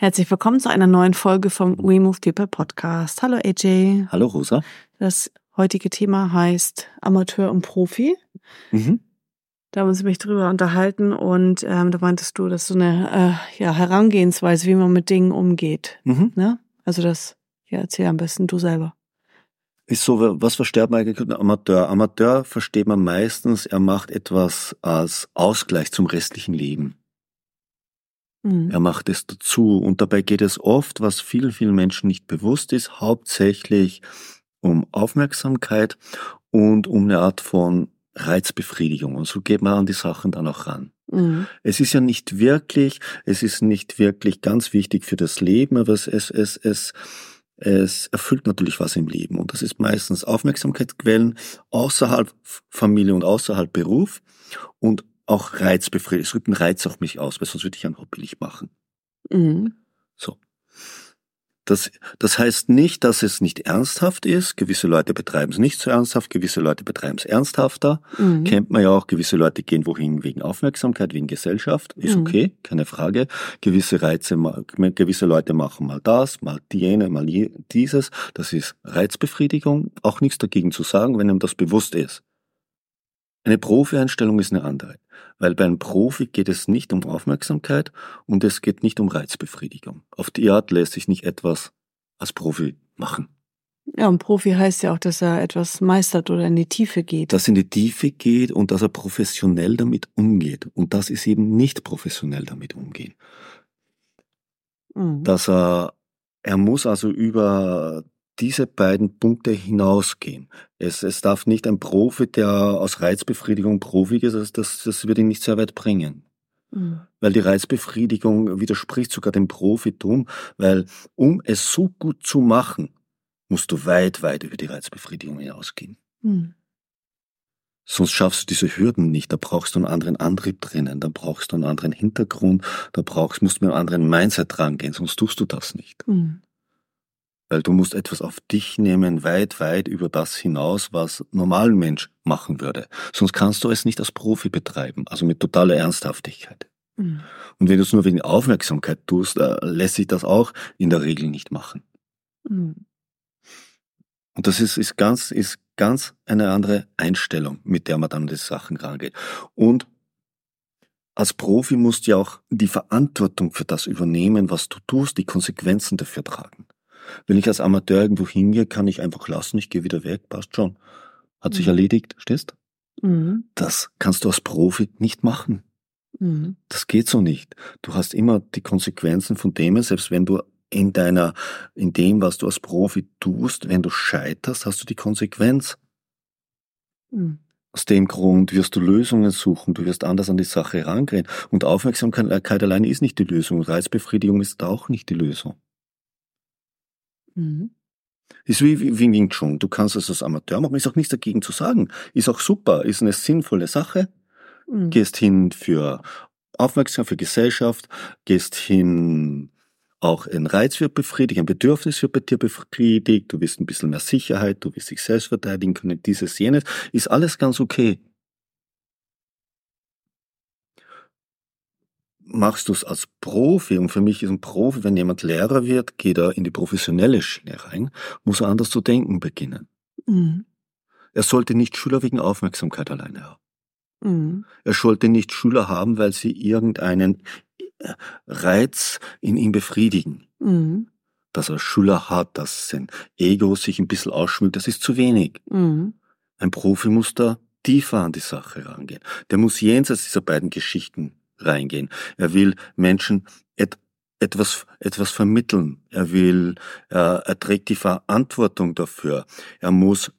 Herzlich willkommen zu einer neuen Folge vom We Move People Podcast. Hallo AJ. Hallo Rosa. Das heutige Thema heißt Amateur und Profi. Mhm. Da haben wir uns mich drüber unterhalten und ähm, da meintest du, dass so eine äh, ja, Herangehensweise, wie man mit Dingen umgeht. Mhm. Ne? Also das, ja, erzähl am besten du selber. Ist so, was versteht man eigentlich unter Amateur? Amateur versteht man meistens, er macht etwas als Ausgleich zum restlichen Leben. Mhm. Er macht es dazu. Und dabei geht es oft, was vielen, vielen Menschen nicht bewusst ist, hauptsächlich um Aufmerksamkeit und um eine Art von Reizbefriedigung. Und so geht man an die Sachen dann auch ran. Mhm. Es ist ja nicht wirklich, es ist nicht wirklich ganz wichtig für das Leben, aber es, es, es, es, es erfüllt natürlich was im Leben. Und das ist meistens Aufmerksamkeitsquellen außerhalb Familie und außerhalb Beruf und auch Reizbefriedigung. Es übt einen Reiz auf mich aus, weil sonst würde ich ein Hobby nicht machen. Mhm. So. Das, das heißt nicht, dass es nicht ernsthaft ist. Gewisse Leute betreiben es nicht so ernsthaft, gewisse Leute betreiben es ernsthafter. Mhm. Kennt man ja auch, gewisse Leute gehen wohin wegen Aufmerksamkeit, wegen Gesellschaft. Ist mhm. okay, keine Frage. Gewisse Reize, gewisse Leute machen mal das, mal jene, mal dieses. Das ist Reizbefriedigung. Auch nichts dagegen zu sagen, wenn einem das bewusst ist. Eine Profi-Einstellung ist eine andere, weil bei einem Profi geht es nicht um Aufmerksamkeit und es geht nicht um Reizbefriedigung. Auf die Art lässt sich nicht etwas als Profi machen. Ja, und Profi heißt ja auch, dass er etwas meistert oder in die Tiefe geht. Dass er in die Tiefe geht und dass er professionell damit umgeht. Und das ist eben nicht professionell damit umgehen. Mhm. Dass er, er muss also über diese beiden Punkte hinausgehen. Es, es darf nicht ein Profi, der aus Reizbefriedigung Profi ist, das, das wird ihn nicht sehr weit bringen. Mhm. Weil die Reizbefriedigung widerspricht sogar dem Profitum, weil um es so gut zu machen, musst du weit, weit über die Reizbefriedigung hinausgehen. Mhm. Sonst schaffst du diese Hürden nicht. Da brauchst du einen anderen Antrieb drinnen, da brauchst du einen anderen Hintergrund, da brauchst, musst du mit einem anderen Mindset rangehen, sonst tust du das nicht. Mhm. Weil du musst etwas auf dich nehmen, weit, weit über das hinaus, was normalen Mensch machen würde. Sonst kannst du es nicht als Profi betreiben, also mit totaler Ernsthaftigkeit. Mhm. Und wenn du es nur wegen Aufmerksamkeit tust, äh, lässt sich das auch in der Regel nicht machen. Mhm. Und das ist, ist ganz, ist ganz eine andere Einstellung, mit der man dann an die Sachen rangeht. Und als Profi musst du ja auch die Verantwortung für das übernehmen, was du tust, die Konsequenzen dafür tragen. Wenn ich als Amateur irgendwo hingehe, kann ich einfach lassen, ich gehe wieder weg, passt schon. Hat sich mhm. erledigt, stehst? Mhm. Das kannst du als Profi nicht machen. Mhm. Das geht so nicht. Du hast immer die Konsequenzen von dem, selbst wenn du in deiner, in dem, was du als Profi tust, wenn du scheiterst, hast du die Konsequenz. Mhm. Aus dem Grund wirst du Lösungen suchen, du wirst anders an die Sache herangehen. Und Aufmerksamkeit alleine ist nicht die Lösung. Reizbefriedigung ist auch nicht die Lösung. Mhm. Ist wie, wie, wie Wing Chun. Du kannst es als Amateur machen, ist auch nichts dagegen zu sagen. Ist auch super, ist eine sinnvolle Sache. Mhm. Gehst hin für Aufmerksamkeit, für Gesellschaft, gehst hin, auch ein Reiz wird befriedigt, ein Bedürfnis wird bei dir befriedigt, du wirst ein bisschen mehr Sicherheit, du wirst dich selbst verteidigen können, dieses, jenes, ist alles ganz okay. Machst du es als Profi, und für mich ist ein Profi, wenn jemand Lehrer wird, geht er in die professionelle Schiene rein, muss er anders zu denken beginnen. Mhm. Er sollte nicht Schüler wegen Aufmerksamkeit alleine haben. Mhm. Er sollte nicht Schüler haben, weil sie irgendeinen äh, Reiz in ihm befriedigen. Mhm. Dass er Schüler hat, dass sein Ego sich ein bisschen ausschmückt, das ist zu wenig. Mhm. Ein Profi muss da tiefer an die Sache rangehen. Der muss jenseits dieser beiden Geschichten reingehen. Er will Menschen et etwas, etwas vermitteln. Er will, er, er trägt die Verantwortung dafür. Er muss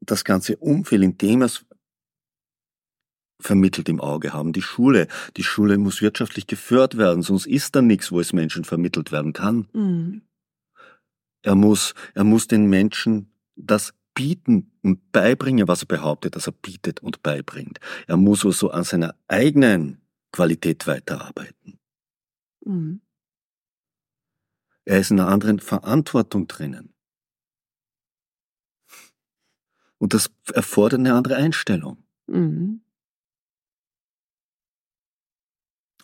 das ganze Umfeld, in dem er es vermittelt im Auge haben. Die Schule, die Schule muss wirtschaftlich geführt werden, sonst ist da nichts, wo es Menschen vermittelt werden kann. Mhm. Er muss, er muss den Menschen das bieten und beibringen, was er behauptet, dass er bietet und beibringt. Er muss also an seiner eigenen Qualität weiterarbeiten. Mhm. Er ist in einer anderen Verantwortung drinnen. Und das erfordert eine andere Einstellung. Mhm.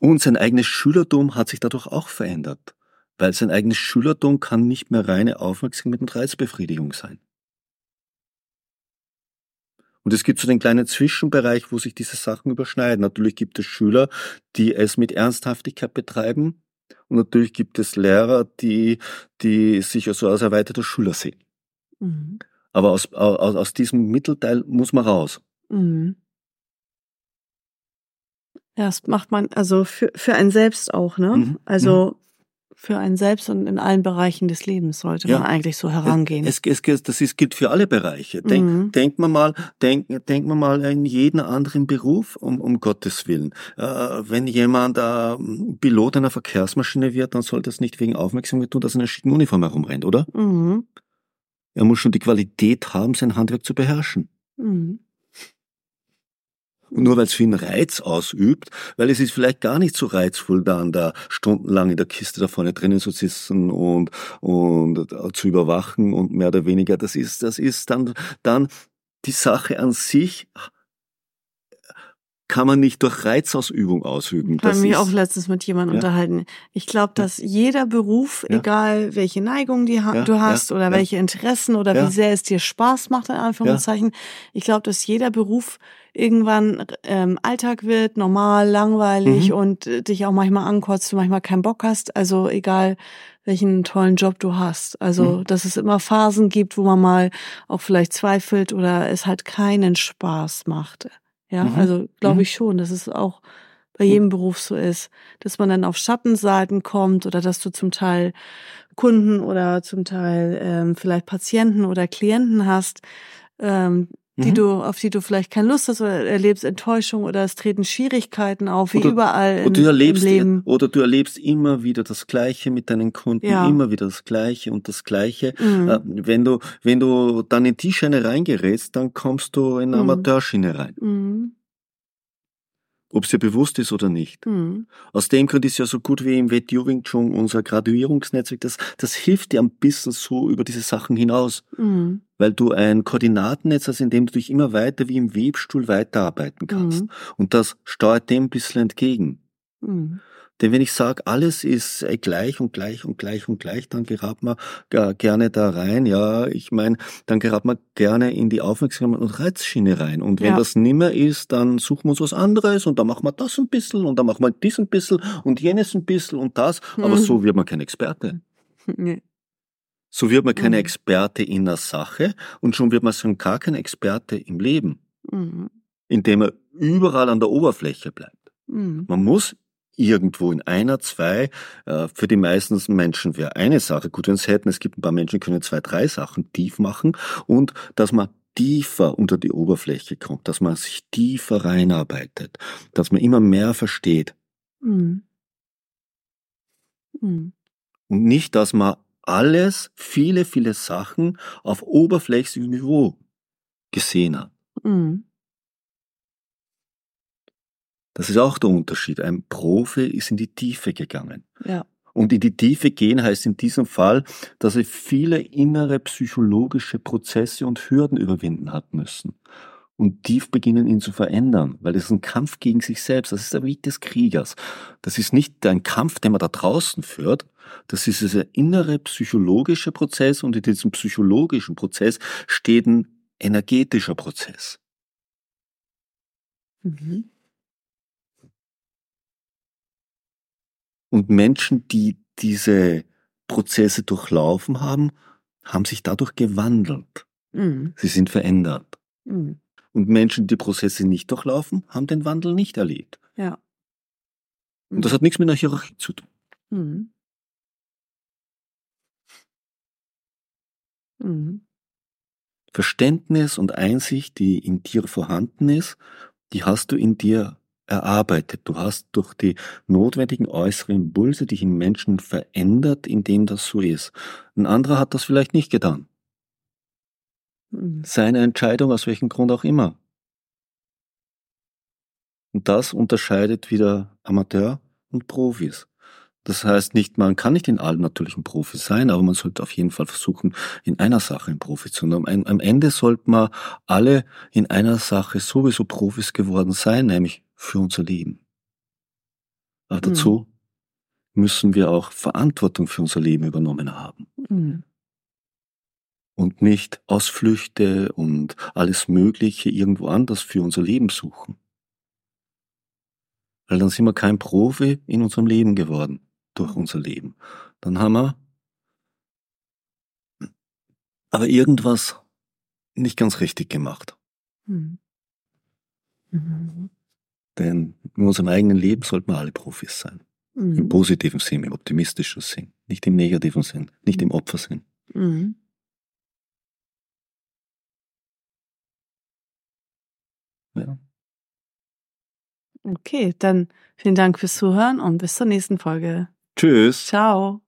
Und sein eigenes Schülertum hat sich dadurch auch verändert, weil sein eigenes Schülertum kann nicht mehr reine Aufmerksamkeit und Reizbefriedigung sein. Und es gibt so den kleinen Zwischenbereich, wo sich diese Sachen überschneiden. Natürlich gibt es Schüler, die es mit Ernsthaftigkeit betreiben. Und natürlich gibt es Lehrer, die, die sich also als erweiterter Schüler sehen. Mhm. Aber aus, aus, aus diesem Mittelteil muss man raus. Mhm. Ja, das macht man also für, für einen selbst auch, ne? Mhm. Also mhm. Für einen selbst und in allen Bereichen des Lebens sollte ja. man eigentlich so herangehen. Es, es, es, das ist, gilt für alle Bereiche. Denk, mhm. Denkt man mal, denk, denkt man mal in jeden anderen Beruf, um, um Gottes Willen. Äh, wenn jemand äh, Pilot einer Verkehrsmaschine wird, dann soll das nicht wegen Aufmerksamkeit tun, dass er in einer schicken Uniform herumrennt, oder? Mhm. Er muss schon die Qualität haben, sein Handwerk zu beherrschen. Mhm. Nur weil es für Reiz ausübt, weil es ist vielleicht gar nicht so reizvoll, dann da stundenlang in der Kiste da vorne drinnen zu sitzen und, und zu überwachen und mehr oder weniger, das ist, das ist dann, dann die Sache an sich kann man nicht durch Reizausübung ausüben. Ich habe mich auch letztens mit jemandem ja. unterhalten. Ich glaube, dass jeder Beruf, ja. egal welche Neigung ha du hast oder welche Interessen oder wie sehr es dir Spaß macht, in Anführungszeichen, ich glaube, dass jeder Beruf irgendwann ähm, Alltag wird, normal, langweilig mhm. und äh, dich auch manchmal ankotzt, du manchmal keinen Bock hast. Also egal, welchen tollen Job du hast. Also, mhm. dass es immer Phasen gibt, wo man mal auch vielleicht zweifelt oder es halt keinen Spaß macht. Ja, mhm. also glaube mhm. ich schon, dass es auch bei jedem Beruf so ist, dass man dann auf Schattenseiten kommt oder dass du zum Teil Kunden oder zum Teil ähm, vielleicht Patienten oder Klienten hast, ähm, die mhm. du, auf die du vielleicht keine Lust hast oder erlebst Enttäuschung oder es treten Schwierigkeiten auf, wie oder, überall in, du erlebst, im Leben. Oder du erlebst immer wieder das Gleiche mit deinen Kunden, ja. immer wieder das Gleiche und das Gleiche. Mhm. Äh, wenn du, wenn du dann in die Schiene reingerätst, dann kommst du in eine mhm. Amateurschiene rein. Mhm ob es dir bewusst ist oder nicht. Mhm. Aus dem Grund ist ja so gut wie im Wet Wing Chun unser Graduierungsnetzwerk, das, das hilft dir ein bisschen so über diese Sachen hinaus. Mhm. Weil du ein Koordinatennetz hast, in dem du dich immer weiter wie im Webstuhl weiterarbeiten kannst. Mhm. Und das steuert dem ein bisschen entgegen. Mhm. Denn wenn ich sage, alles ist äh, gleich und gleich und gleich und gleich, dann gerät man gerne da rein. Ja, ich meine, dann gerät man gerne in die Aufmerksamkeit und Reizschiene rein. Und wenn ja. das nimmer ist, dann suchen wir uns was anderes und dann machen wir das ein bisschen und dann machen wir dies ein bisschen und jenes ein bisschen und das. Aber mhm. so wird man kein Experte. Nee. So wird man keine mhm. Experte in der Sache und schon wird man schon gar kein Experte im Leben, mhm. indem er überall an der Oberfläche bleibt. Mhm. Man muss irgendwo in einer, zwei. Äh, für die meisten Menschen wäre eine Sache gut, wenn es hätten. Es gibt ein paar Menschen, die können zwei, drei Sachen tief machen und dass man tiefer unter die Oberfläche kommt, dass man sich tiefer reinarbeitet, dass man immer mehr versteht. Mhm. Mhm. Und nicht, dass man alles, viele, viele Sachen auf oberflächlichem Niveau gesehen hat. Mhm. Das ist auch der Unterschied. Ein Profi ist in die Tiefe gegangen. Ja. Und in die Tiefe gehen heißt in diesem Fall, dass er viele innere psychologische Prozesse und Hürden überwinden hat müssen. Und tief beginnen, ihn zu verändern, weil das ist ein Kampf gegen sich selbst. Das ist der Weg des Kriegers. Das ist nicht ein Kampf, den man da draußen führt. Das ist dieser innere psychologische Prozess und in diesem psychologischen Prozess steht ein energetischer Prozess. Mhm. Und Menschen, die diese Prozesse durchlaufen haben, haben sich dadurch gewandelt. Mhm. Sie sind verändert. Mhm. Und Menschen, die Prozesse nicht durchlaufen, haben den Wandel nicht erlebt. Ja. Mhm. Und das hat nichts mit einer Hierarchie zu tun. Mhm. Mhm. Verständnis und Einsicht, die in dir vorhanden ist, die hast du in dir erarbeitet. Du hast durch die notwendigen äußeren Impulse dich im Menschen verändert, indem das so ist. Ein anderer hat das vielleicht nicht getan. Seine Entscheidung, aus welchem Grund auch immer. Und das unterscheidet wieder Amateur und Profis. Das heißt nicht, man kann nicht in allem natürlich ein Profi sein, aber man sollte auf jeden Fall versuchen, in einer Sache ein Profi zu sein. Am Ende sollten wir alle in einer Sache sowieso Profis geworden sein, nämlich für unser Leben. Aber mhm. dazu müssen wir auch Verantwortung für unser Leben übernommen haben. Mhm. Und nicht Ausflüchte und alles Mögliche irgendwo anders für unser Leben suchen. Weil dann sind wir kein Profi in unserem Leben geworden durch unser Leben. Dann haben wir aber irgendwas nicht ganz richtig gemacht. Mhm. Mhm. Denn in unserem eigenen Leben sollten wir alle Profis sein. Mhm. Im positiven Sinn, im optimistischen Sinn, nicht im negativen Sinn, nicht im Opfersinn. Mhm. Ja. Okay, dann vielen Dank fürs Zuhören und bis zur nächsten Folge. Tschüss. Ciao.